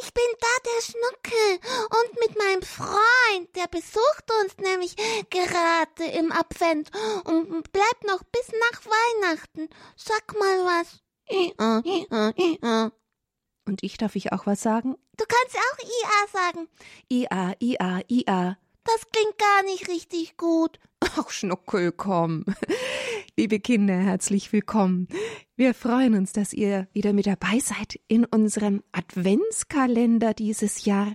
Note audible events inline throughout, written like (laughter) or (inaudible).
ich bin da der Schnuckel und mit meinem Freund, der besucht uns nämlich gerade im Advent und bleibt noch bis nach Weihnachten. Sag mal was. Ia, ia, ia. Und ich darf ich auch was sagen? Du kannst auch IA sagen. IA, IA, IA. Das klingt gar nicht richtig gut. Ach, Schnuckel, komm. Liebe Kinder, herzlich willkommen. Wir freuen uns, dass ihr wieder mit dabei seid in unserem Adventskalender dieses Jahr.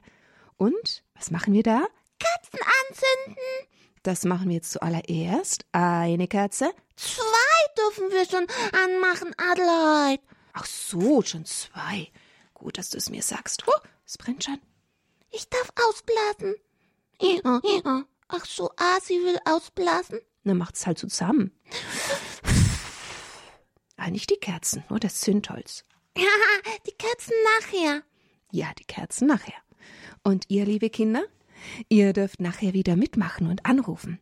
Und was machen wir da? Kerzen anzünden. Das machen wir jetzt zuallererst. Eine Kerze. Zwei dürfen wir schon anmachen, Adelheid. Ach so, schon zwei. Gut, dass du es mir sagst. Oh, es brennt schon. Ich darf ausblasen. Ja, ja. Ach so, sie will ausblasen. Na, macht's halt zusammen. ah, nicht die Kerzen, nur das Zündholz. Ja, (laughs) die Kerzen nachher. Ja, die Kerzen nachher. Und ihr, liebe Kinder, ihr dürft nachher wieder mitmachen und anrufen.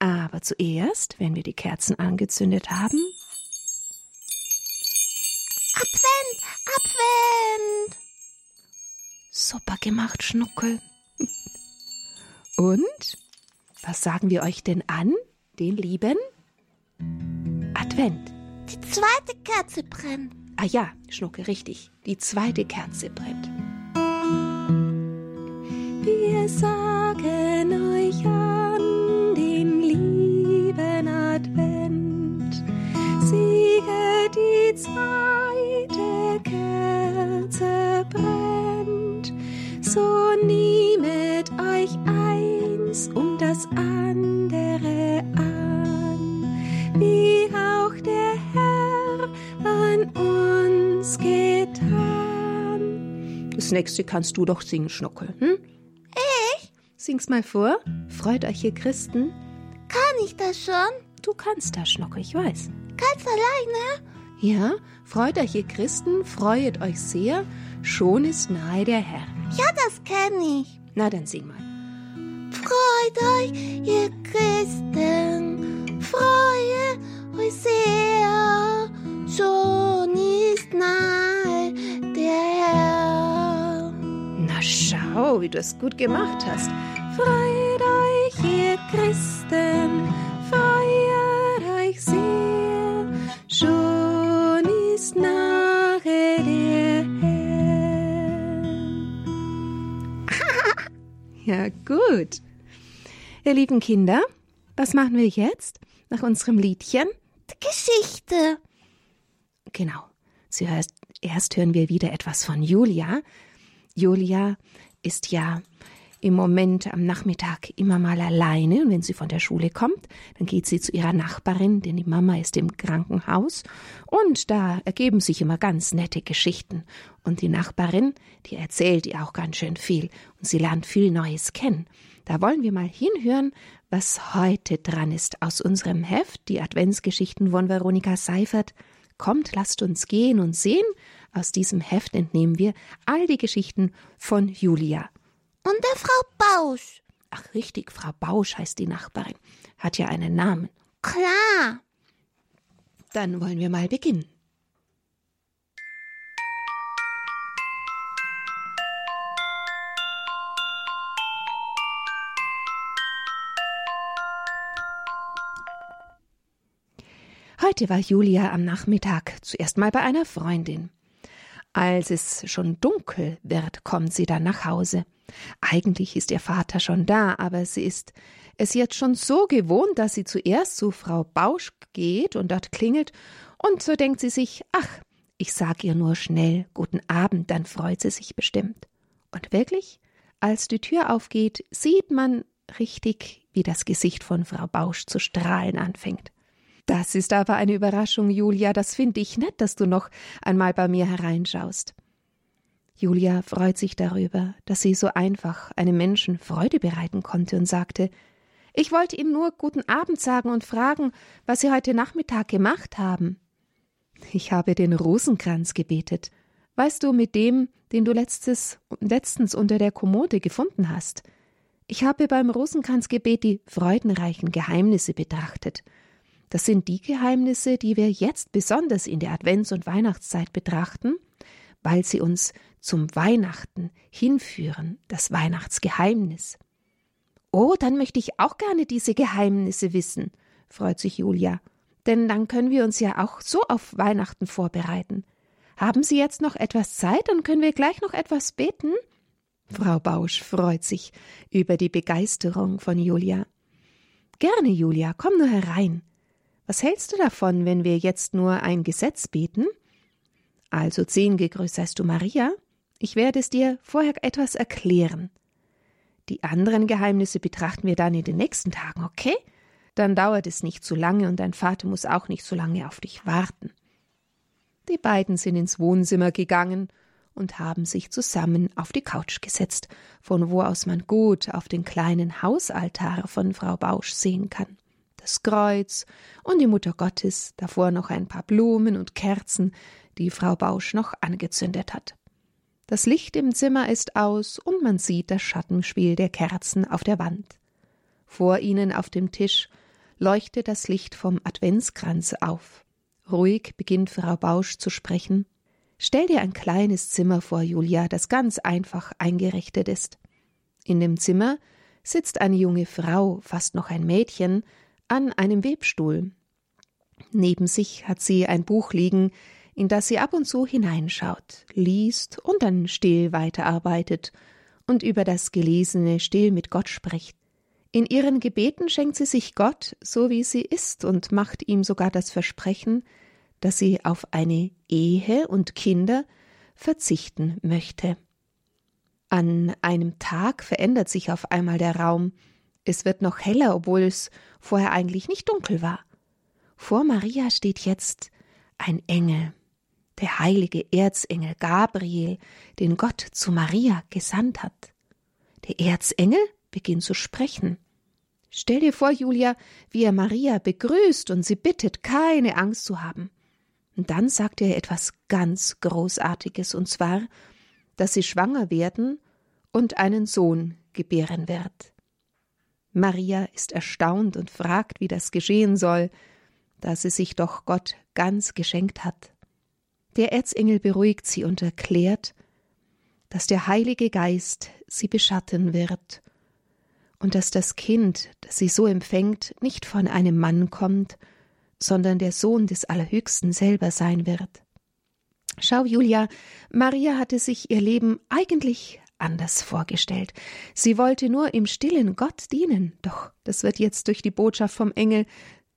Aber zuerst, wenn wir die Kerzen angezündet haben. Advent, Advent. Super gemacht, Schnuckel. (laughs) Und was sagen wir euch denn an, den lieben Advent? Die zweite Kerze brennt. Ah ja, Schnucke, richtig. Die zweite Kerze brennt. Wir sagen Das nächste kannst du doch singen, Schnuckel, hm? Ich? Sing's mal vor. Freut euch, ihr Christen. Kann ich das schon? Du kannst das, Schnuckel, ich weiß. Ganz alleine? Ja, freut euch, ihr Christen, freuet euch sehr, schon ist nahe der Herr. Ja, das kenne ich. Na, dann sing mal. Freut euch, ihr Christen, freue wie du es gut gemacht hast. Freut euch, ihr Christen, freut euch sehr, schon ist nahe der (laughs) ja, gut. Ihr lieben Kinder, was machen wir jetzt nach unserem Liedchen? Die Geschichte. Genau. Zuerst erst hören wir wieder etwas von Julia. Julia ist ja im Moment am Nachmittag immer mal alleine und wenn sie von der Schule kommt, dann geht sie zu ihrer Nachbarin, denn die Mama ist im Krankenhaus und da ergeben sich immer ganz nette Geschichten und die Nachbarin, die erzählt ihr auch ganz schön viel und sie lernt viel Neues kennen. Da wollen wir mal hinhören, was heute dran ist aus unserem Heft, die Adventsgeschichten von Veronika Seifert. Kommt, lasst uns gehen und sehen. Aus diesem Heft entnehmen wir all die Geschichten von Julia. Und der Frau Bausch. Ach richtig, Frau Bausch heißt die Nachbarin. Hat ja einen Namen. Klar. Dann wollen wir mal beginnen. Heute war Julia am Nachmittag zuerst mal bei einer Freundin. Als es schon dunkel wird, kommt sie dann nach Hause. Eigentlich ist ihr Vater schon da, aber sie ist es jetzt schon so gewohnt, dass sie zuerst zu Frau Bausch geht und dort klingelt, und so denkt sie sich, ach, ich sag ihr nur schnell guten Abend, dann freut sie sich bestimmt. Und wirklich, als die Tür aufgeht, sieht man richtig, wie das Gesicht von Frau Bausch zu strahlen anfängt. Das ist aber eine Überraschung, Julia, das finde ich nett, dass du noch einmal bei mir hereinschaust. Julia freut sich darüber, dass sie so einfach einem Menschen Freude bereiten konnte und sagte Ich wollte Ihnen nur guten Abend sagen und fragen, was Sie heute Nachmittag gemacht haben. Ich habe den Rosenkranz gebetet. Weißt du, mit dem, den du letztes, letztens unter der Kommode gefunden hast. Ich habe beim Rosenkranzgebet die freudenreichen Geheimnisse betrachtet. Das sind die Geheimnisse, die wir jetzt besonders in der Advents- und Weihnachtszeit betrachten, weil sie uns zum Weihnachten hinführen, das Weihnachtsgeheimnis. Oh, dann möchte ich auch gerne diese Geheimnisse wissen, freut sich Julia, denn dann können wir uns ja auch so auf Weihnachten vorbereiten. Haben Sie jetzt noch etwas Zeit, dann können wir gleich noch etwas beten? Frau Bausch freut sich über die Begeisterung von Julia. Gerne, Julia, komm nur herein. Was hältst du davon, wenn wir jetzt nur ein Gesetz beten? Also zehn gegrüßt seist du Maria. Ich werde es dir vorher etwas erklären. Die anderen Geheimnisse betrachten wir dann in den nächsten Tagen, okay? Dann dauert es nicht zu lange und dein Vater muss auch nicht so lange auf dich warten. Die beiden sind ins Wohnzimmer gegangen und haben sich zusammen auf die Couch gesetzt, von wo aus man gut auf den kleinen Hausaltar von Frau Bausch sehen kann. Das Kreuz und die Mutter Gottes, davor noch ein paar Blumen und Kerzen, die Frau Bausch noch angezündet hat. Das Licht im Zimmer ist aus und man sieht das Schattenspiel der Kerzen auf der Wand. Vor ihnen auf dem Tisch leuchtet das Licht vom Adventskranz auf. Ruhig beginnt Frau Bausch zu sprechen. Stell dir ein kleines Zimmer vor, Julia, das ganz einfach eingerichtet ist. In dem Zimmer sitzt eine junge Frau, fast noch ein Mädchen, an einem Webstuhl. Neben sich hat sie ein Buch liegen, in das sie ab und zu hineinschaut, liest und dann still weiterarbeitet und über das Gelesene still mit Gott spricht. In ihren Gebeten schenkt sie sich Gott, so wie sie ist, und macht ihm sogar das Versprechen, dass sie auf eine Ehe und Kinder verzichten möchte. An einem Tag verändert sich auf einmal der Raum. Es wird noch heller, obwohl es vorher eigentlich nicht dunkel war. Vor Maria steht jetzt ein Engel der heilige Erzengel Gabriel, den Gott zu Maria gesandt hat. Der Erzengel beginnt zu sprechen. Stell dir vor, Julia, wie er Maria begrüßt und sie bittet, keine Angst zu haben. Und dann sagt er etwas ganz Großartiges, und zwar, dass sie schwanger werden und einen Sohn gebären wird. Maria ist erstaunt und fragt, wie das geschehen soll, da sie sich doch Gott ganz geschenkt hat. Der Erzengel beruhigt sie und erklärt, dass der Heilige Geist sie beschatten wird und dass das Kind, das sie so empfängt, nicht von einem Mann kommt, sondern der Sohn des Allerhöchsten selber sein wird. Schau, Julia, Maria hatte sich ihr Leben eigentlich anders vorgestellt. Sie wollte nur im stillen Gott dienen, doch das wird jetzt durch die Botschaft vom Engel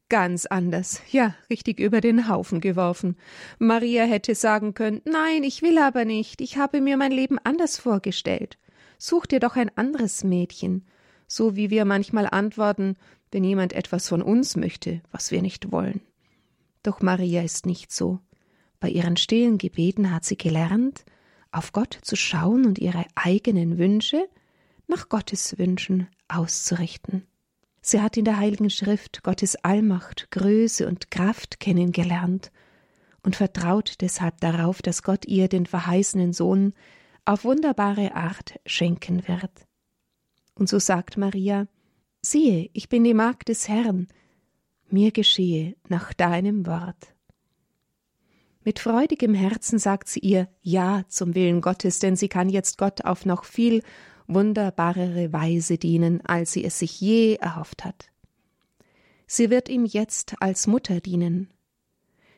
Ganz anders, ja, richtig über den Haufen geworfen. Maria hätte sagen können, nein, ich will aber nicht, ich habe mir mein Leben anders vorgestellt. Such dir doch ein anderes Mädchen, so wie wir manchmal antworten, wenn jemand etwas von uns möchte, was wir nicht wollen. Doch Maria ist nicht so. Bei ihren stillen Gebeten hat sie gelernt, auf Gott zu schauen und ihre eigenen Wünsche nach Gottes Wünschen auszurichten. Sie hat in der Heiligen Schrift Gottes Allmacht, Größe und Kraft kennengelernt und vertraut deshalb darauf, dass Gott ihr den verheißenen Sohn auf wunderbare Art schenken wird. Und so sagt Maria, siehe, ich bin die Magd des Herrn, mir geschehe nach deinem Wort. Mit freudigem Herzen sagt sie ihr Ja zum Willen Gottes, denn sie kann jetzt Gott auf noch viel wunderbarere Weise dienen, als sie es sich je erhofft hat. Sie wird ihm jetzt als Mutter dienen.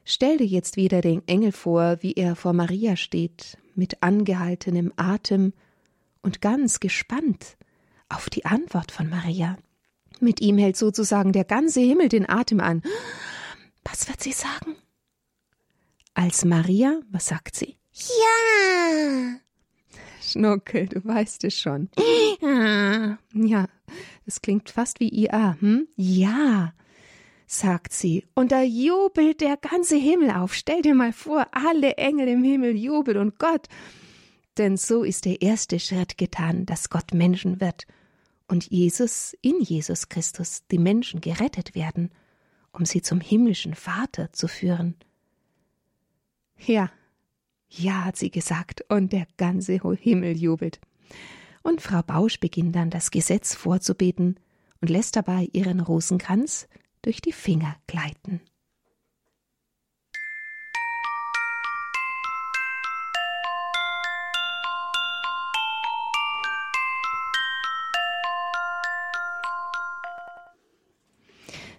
Stell dir jetzt wieder den Engel vor, wie er vor Maria steht, mit angehaltenem Atem und ganz gespannt auf die Antwort von Maria. Mit ihm hält sozusagen der ganze Himmel den Atem an. Was wird sie sagen? Als Maria, was sagt sie? Ja. Schnuckel, du weißt es schon. Ja, es klingt fast wie IA, hm? Ja, sagt sie. Und da jubelt der ganze Himmel auf. Stell dir mal vor, alle Engel im Himmel jubeln und Gott. Denn so ist der erste Schritt getan, dass Gott Menschen wird und Jesus in Jesus Christus die Menschen gerettet werden, um sie zum himmlischen Vater zu führen. Ja, ja, hat sie gesagt, und der ganze Himmel jubelt. Und Frau Bausch beginnt dann das Gesetz vorzubeten und lässt dabei ihren Rosenkranz durch die Finger gleiten.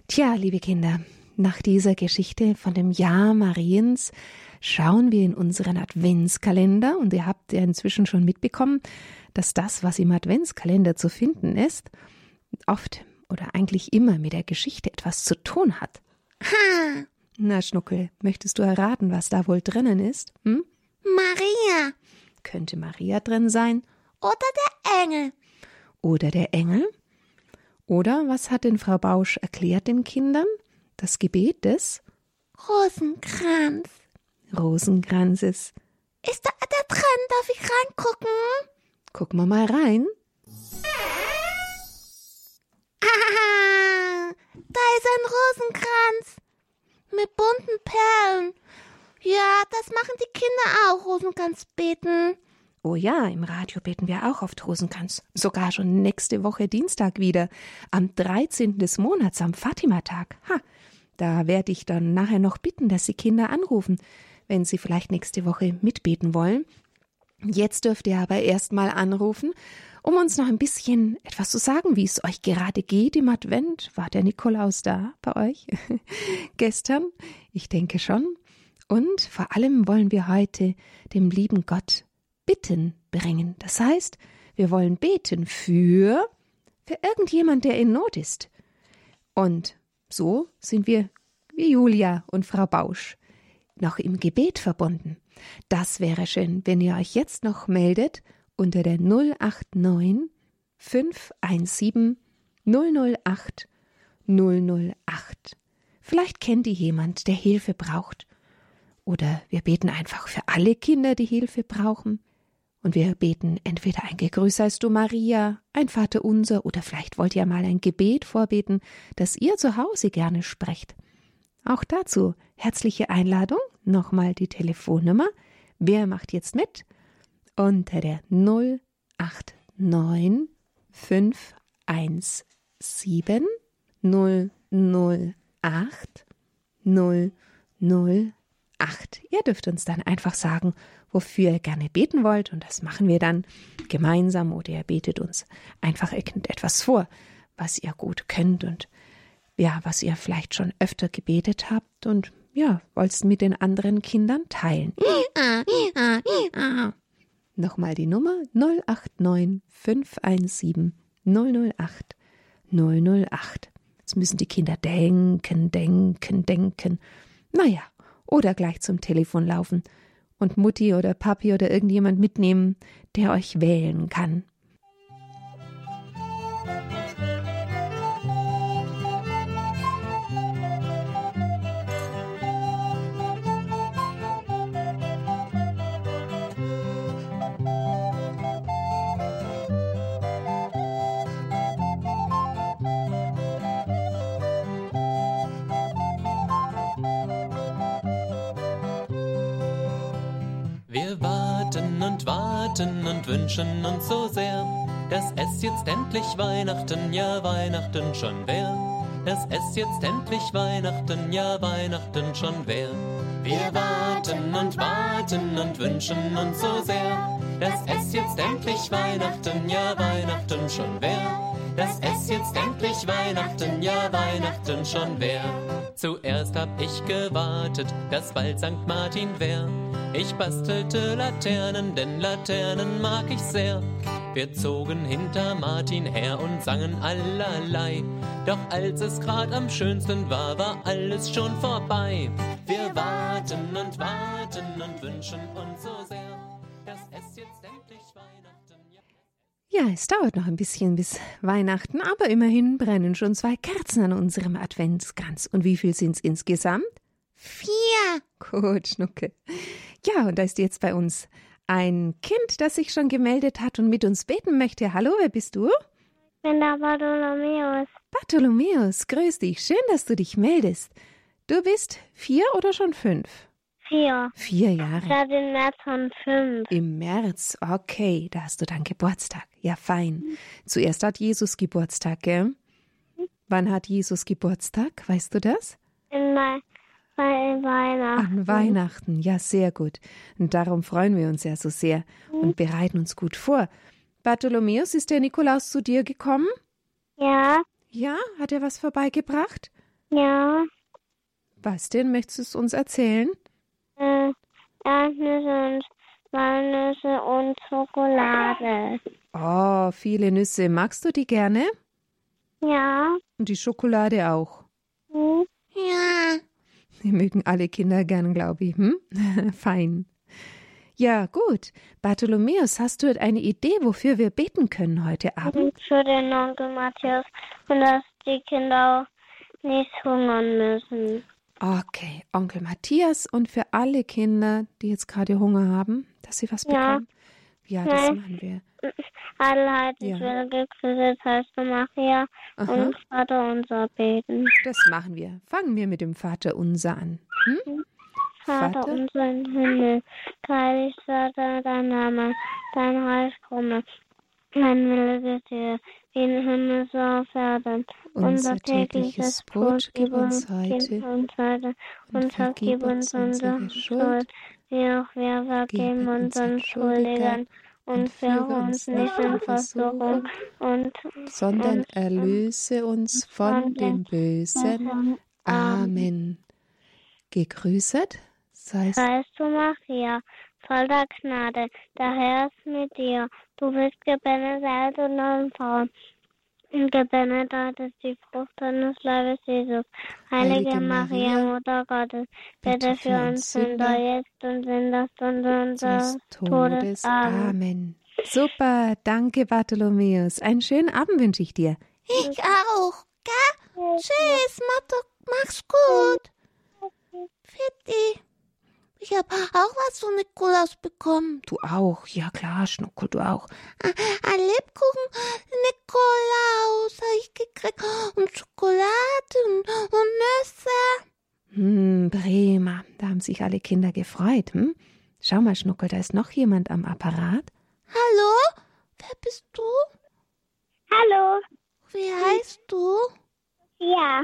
Tja, liebe Kinder, nach dieser Geschichte von dem Jahr Mariens schauen wir in unseren Adventskalender und ihr habt ja inzwischen schon mitbekommen, dass das, was im Adventskalender zu finden ist, oft oder eigentlich immer mit der Geschichte etwas zu tun hat. Ha, Na, Schnuckel, möchtest du erraten, was da wohl drinnen ist? Hm? Maria Könnte Maria drin sein? oder der Engel. Oder der Engel? Oder was hat denn Frau Bausch erklärt den Kindern? Das Gebet des Rosenkranz. Rosenkranzes. Ist da der drin? Darf ich reingucken? Gucken wir mal rein. Ah, da ist ein Rosenkranz mit bunten Perlen. Ja, das machen die Kinder auch, Rosenkranz beten. Oh ja, im Radio beten wir auch oft Rosenkranz. Sogar schon nächste Woche Dienstag wieder. Am 13. des Monats, am Fatima-Tag. Ha, da werde ich dann nachher noch bitten, dass Sie Kinder anrufen, wenn Sie vielleicht nächste Woche mitbeten wollen. Jetzt dürft ihr aber erst mal anrufen, um uns noch ein bisschen etwas zu sagen, wie es euch gerade geht im Advent. War der Nikolaus da bei euch? (laughs) Gestern? Ich denke schon. Und vor allem wollen wir heute dem lieben Gott Bitten bringen. Das heißt, wir wollen beten für, für irgendjemand, der in Not ist. Und so sind wir wie Julia und Frau Bausch noch im Gebet verbunden. Das wäre schön, wenn ihr euch jetzt noch meldet unter der 089 517 008 008. Vielleicht kennt ihr jemand, der Hilfe braucht. Oder wir beten einfach für alle Kinder, die Hilfe brauchen. Und wir beten entweder ein Gegrüß seist du Maria, ein Vater unser, oder vielleicht wollt ihr mal ein Gebet vorbeten, das ihr zu Hause gerne sprecht. Auch dazu herzliche Einladung, nochmal die Telefonnummer. Wer macht jetzt mit? Unter der 089 517 008 008. Ihr dürft uns dann einfach sagen, wofür ihr gerne beten wollt, und das machen wir dann gemeinsam, oder ihr betet uns einfach etwas vor, was ihr gut könnt und ja, was ihr vielleicht schon öfter gebetet habt und ja, wollt es mit den anderen Kindern teilen. Nochmal die Nummer 089 517 008 008. Jetzt müssen die Kinder denken, denken, denken. Naja, oder gleich zum Telefon laufen und Mutti oder Papi oder irgendjemand mitnehmen, der euch wählen kann. Warten und wünschen uns so sehr, dass es jetzt endlich Weihnachten, ja Weihnachten schon wär. Dass es jetzt endlich Weihnachten, ja Weihnachten schon wär. Wir warten und warten und wünschen uns so sehr, dass es jetzt endlich Weihnachten, ja Weihnachten schon wär. Dass es jetzt endlich Weihnachten, ja Weihnachten schon wär. Zuerst hab ich gewartet, dass bald St. Martin wär. Ich bastelte Laternen, denn Laternen mag ich sehr. Wir zogen hinter Martin her und sangen allerlei. Doch als es grad am schönsten war, war alles schon vorbei. Wir warten und warten und wünschen uns so sehr, dass es jetzt endlich Weihnachten ja. Ja, es dauert noch ein bisschen bis Weihnachten, aber immerhin brennen schon zwei Kerzen an unserem Adventskranz. Und wie viel sind's insgesamt? Vier. Gut, Schnucke. Ja, und da ist jetzt bei uns ein Kind, das sich schon gemeldet hat und mit uns beten möchte. Hallo, wer bist du? bin der Bartholomäus. Bartholomäus, grüß dich. Schön, dass du dich meldest. Du bist vier oder schon fünf? Vier. Vier Jahre. Seit dem März von fünf. Im März, okay, da hast du dann Geburtstag. Ja, fein. Zuerst hat Jesus Geburtstag, gell? Wann hat Jesus Geburtstag? Weißt du das? In Mai, bei Weihnachten. An Weihnachten, ja, sehr gut. Und darum freuen wir uns ja so sehr und bereiten uns gut vor. Bartholomäus, ist der Nikolaus zu dir gekommen? Ja, Ja, hat er was vorbeigebracht? Ja. Was denn? Möchtest du es uns erzählen? Äh, Erdnüsse und Walnüsse und Schokolade. Oh, viele Nüsse. Magst du die gerne? Ja. Und die Schokolade auch. Die mögen alle Kinder gern, glaube ich. Hm? (laughs) Fein. Ja, gut. Bartholomäus, hast du eine Idee, wofür wir beten können heute Abend? Für den Onkel Matthias und dass die Kinder auch nicht hungern müssen. Okay, Onkel Matthias und für alle Kinder, die jetzt gerade Hunger haben, dass sie was Ja. bekommen. Ja, das Nein. machen wir. Alle ich Ja. will gegrüßet heißt Maria Aha, und Vater unser beten. das machen wir. Fangen wir mit dem Vater unser an. Hm? Vater Vater? unser im Himmel, geheiligt werde dein Name, dein Reich komme, dein Wille geschehe, wie im Himmel so auf Erden. Unser tägliches Brot gib uns heute und vergib uns unsere Schuld, auch wir vergeben Vergib unseren Schuldigern Schuldigern. Und führe uns nicht in Versuchung und sondern und- erlöse uns von dem Bösen. Amen. Gegrüßet seist du Maria, voll der Gnade, der Herr ist mit dir. Du bist gebenedeit unter Frauen. Gebenedeit ist die Frucht deines Leibes, Jesus. Heilige, Heilige Maria, Maria, Mutter Gottes, bitte für uns Sünder, jetzt und in der Stunde unseres des Todes. Todes. Amen. Super, danke Bartholomäus. Einen schönen Abend wünsche ich dir. Ich auch. Gell? Tschüss, mach's gut. Fitti. Ich hab auch was von Nikolaus bekommen. Du auch, ja klar, Schnuckel, du auch. Ein Lebkuchen Nikolaus habe ich gekriegt. Und Schokolade und, und Nüsse. Hm, prima. Da haben sich alle Kinder gefreut. Hm? Schau mal, Schnuckel, da ist noch jemand am Apparat. Hallo? Wer bist du? Hallo. Wie heißt du? Ja.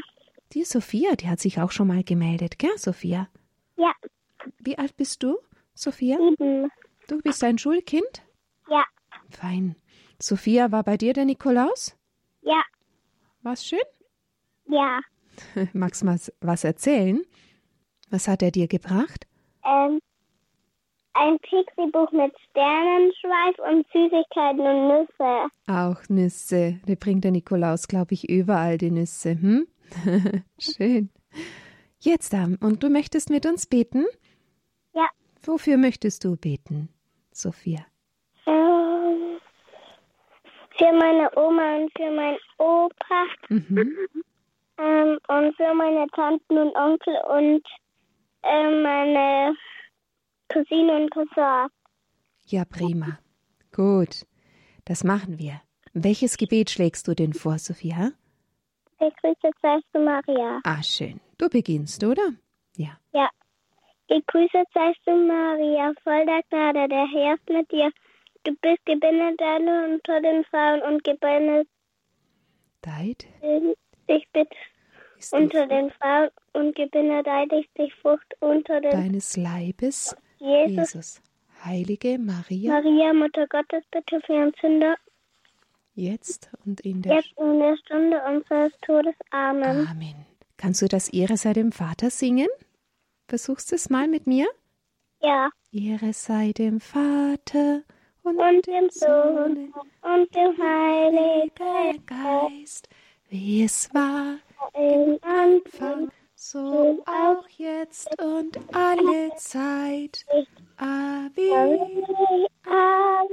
Die Sophia, die hat sich auch schon mal gemeldet, gell, Sophia? Ja. Wie alt bist du, Sophia? Sieben. Du bist ein Schulkind? Ja. Fein. Sophia, war bei dir der Nikolaus? Ja. War's schön? Ja. (laughs) Magst du mal was erzählen? Was hat er dir gebracht? Ähm, ein Pixie-Buch mit Sternenschweif und Süßigkeiten und Nüsse. Auch Nüsse. Der bringt der Nikolaus, glaube ich, überall die Nüsse. Hm? (laughs) Schön. Jetzt, und du möchtest mit uns beten? Ja. Wofür möchtest du beten, Sophia? Ähm, für meine Oma und für meinen Opa Mhm. ähm, und für meine Tanten und Onkel und ähm, meine Cousine und Cousin. Ja, prima. Gut. Das machen wir. Welches Gebet schlägst du denn vor, Sophia? Seist du, Maria. Ah, schön. Du beginnst, oder? Ja. Gegrüßet seist du, Maria, voll der Gnade, der Herr ist mit dir. Du bist gebenedeit unter den Frauen und gebenedeit Deit ich die unter den Frauen und gebenedeit ist die Frucht unter den deines Leibes, Jesus. Jesus. Heilige Maria, Maria, Mutter Gottes, bitte für uns Sünder, jetzt und in der jetzt in der Stunde unseres Todes. Amen. Amen. Kannst du das Ehre sei dem Vater singen? Versuchst du es mal mit mir? Ja, Ehre sei dem Vater und, und dem Sohn und dem Heiligen Geist, wie es war im Anfang, so auch jetzt und alle Zeit. Ave, Ave,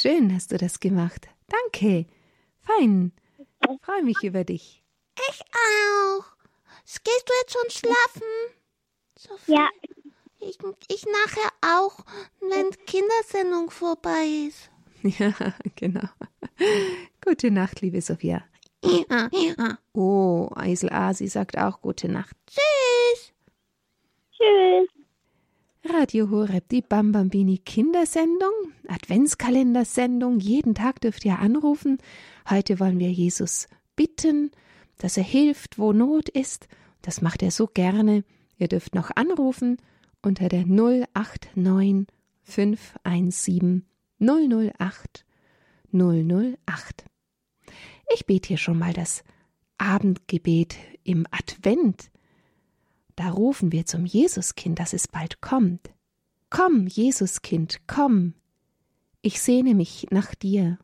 schön hast du das gemacht. Danke. Fein. Freue mich über dich. Ich auch. Gehst du jetzt schon schlafen? Sophie? Ja, Ich, ich nachher auch, wenn Kindersendung vorbei ist. (laughs) Ja, genau. Gute Nacht, liebe Sophia. Ja, ja. Oh, Eisel A, sie sagt auch gute Nacht. Tschüss. tschüss. Radio Horeb, die Bambambini Kindersendung, Adventskalendersendung. Jeden Tag dürft ihr anrufen. Heute wollen wir Jesus bitten, dass er hilft, wo Not ist. Das macht er so gerne. Ihr dürft noch anrufen unter der 089 517 008 008. Ich bete hier schon mal das Abendgebet im Advent. Da rufen wir zum Jesuskind, dass es bald kommt. Komm, Jesuskind, komm. Ich sehne mich nach dir.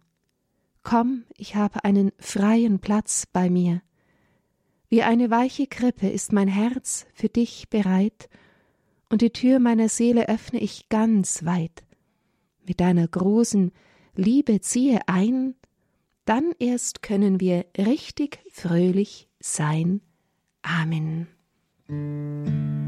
Komm, ich habe einen freien Platz bei mir. Wie eine weiche Krippe ist mein Herz für dich bereit, und die Tür meiner Seele öffne ich ganz weit. Mit deiner großen Liebe ziehe ein, dann erst können wir richtig fröhlich sein. Amen. Thank you.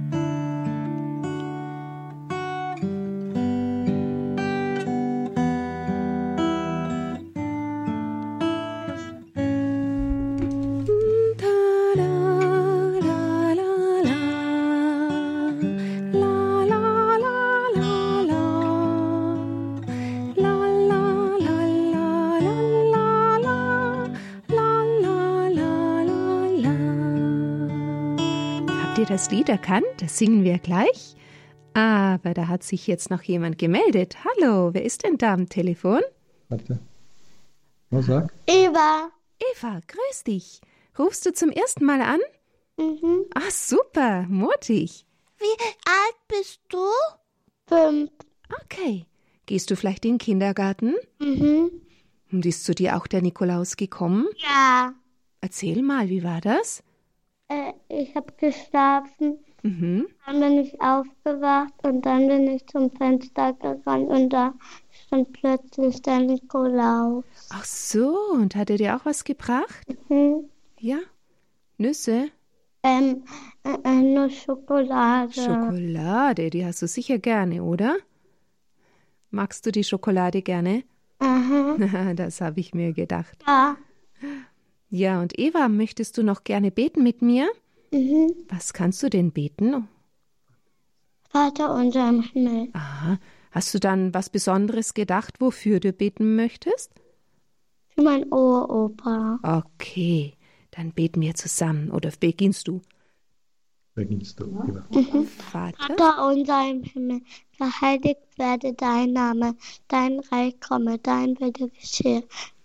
Das Lied erkannt? Das singen wir gleich. Aber da hat sich jetzt noch jemand gemeldet. Hallo, wer ist denn da am Telefon? Warte. Was sag? Eva. Eva, grüß dich. Rufst du zum ersten Mal an? Mhm. Ah, super, mutig. Wie alt bist du? Fünf. Okay. Gehst du vielleicht in den Kindergarten? Mhm. Und ist zu dir auch der Nikolaus gekommen? Ja. Erzähl mal, wie war das? Äh, ich habe geschlafen, Mhm. dann bin ich aufgewacht und dann bin ich zum Fenster gerannt und da stand plötzlich der Nikolaus. Ach so, und hat er dir auch was gebracht? Mhm. Ja. Nüsse? Ähm, äh, äh, nur Schokolade. Schokolade, die hast du sicher gerne, oder? Magst du die Schokolade gerne? Aha. (laughs) das habe ich mir gedacht. Ja. Ja, und Eva, möchtest du noch gerne beten mit mir? Mhm. Was kannst du denn beten? Vater unser im Himmel, Aha. Hast du dann was Besonderes gedacht, wofür du beten möchtest? für mein Uropa. Okay, dann beten wir zusammen. Oder beginnst du? Beginnst du. Eva. Vater? Vater unser im Himmel, geheiligt werde dein Name, dein Reich komme, dein Wille geschehe,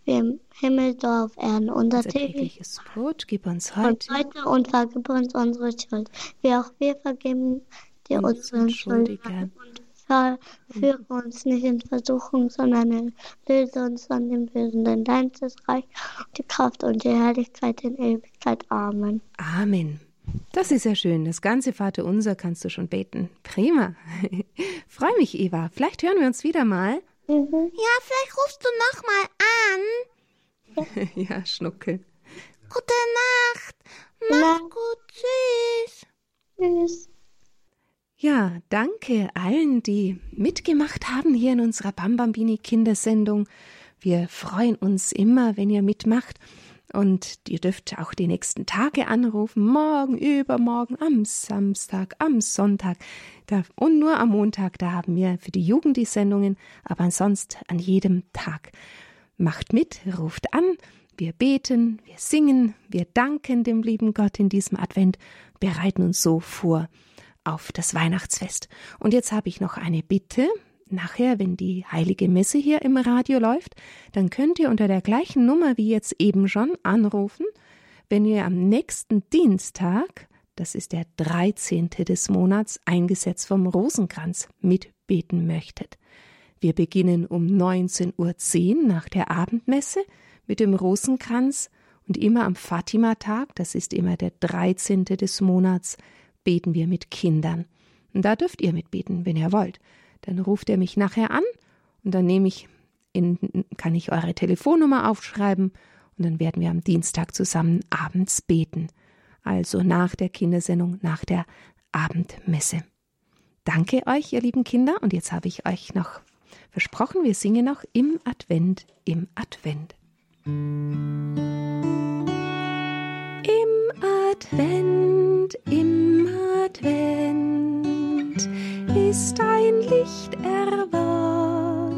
im Himmel so auf Erden. Unser Unser täglich tägliches Brot gib uns und heute heute und vergib uns unsere Schuld, wie auch wir vergeben dir Unseren. Und verführe uns nicht in Versuchung, sondern löse uns von dem Bösen, denn dein ist das Reich, die Kraft und die Herrlichkeit in Ewigkeit. Amen. Amen. Das ist ja schön. Das ganze Vater unser kannst du schon beten. Prima. (laughs) Freue mich, Eva. Vielleicht hören wir uns wieder mal. Mhm. Ja, vielleicht rufst du noch mal an. (laughs) ja, Schnuckel. Gute Nacht. Mach's Ja. gut. Tschüss. Tschüss. Ja, danke allen, die mitgemacht haben hier in unserer Bambambini Kindersendung. Wir freuen uns immer, wenn ihr mitmacht. Und ihr dürft auch die nächsten Tage anrufen, morgen, übermorgen, am Samstag, am Sonntag und nur am Montag. Da haben wir für die Jugend die Sendungen, aber ansonsten an jedem Tag. Macht mit, ruft an, wir beten, wir singen, wir danken dem lieben Gott in diesem Advent, bereiten uns so vor auf das Weihnachtsfest. Und jetzt habe ich noch eine Bitte. Nachher, wenn die heilige Messe hier im Radio läuft, dann könnt ihr unter der gleichen Nummer wie jetzt eben schon anrufen, wenn ihr am nächsten Dienstag, das ist der 13. des Monats, eingesetzt vom Rosenkranz, mitbeten möchtet. Wir beginnen um 19.10 Uhr nach der Abendmesse mit dem Rosenkranz und immer am Fatima-Tag, das ist immer der 13. des Monats, beten wir mit Kindern. Da dürft ihr mitbeten, wenn ihr wollt. Dann ruft ihr mich nachher an und dann nehme ich in, kann ich eure Telefonnummer aufschreiben und dann werden wir am Dienstag zusammen abends beten. Also nach der Kindersendung, nach der Abendmesse. Danke euch, ihr lieben Kinder, und jetzt habe ich euch noch versprochen, wir singen noch im Advent, im Advent. Im Advent, im Advent ist ein Licht erwacht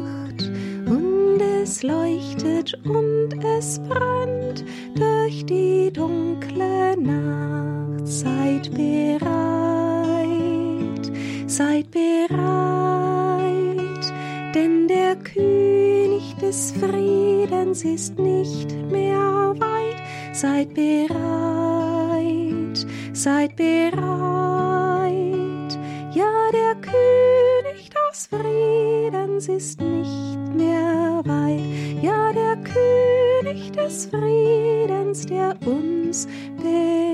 und es leuchtet und es brennt durch die dunkle Nacht. Seid bereit, seid bereit, denn der König des Friedens ist nicht mehr weit. Seid bereit, seid bereit ist nicht mehr weit. Ja, der König des Friedens, der uns befreit.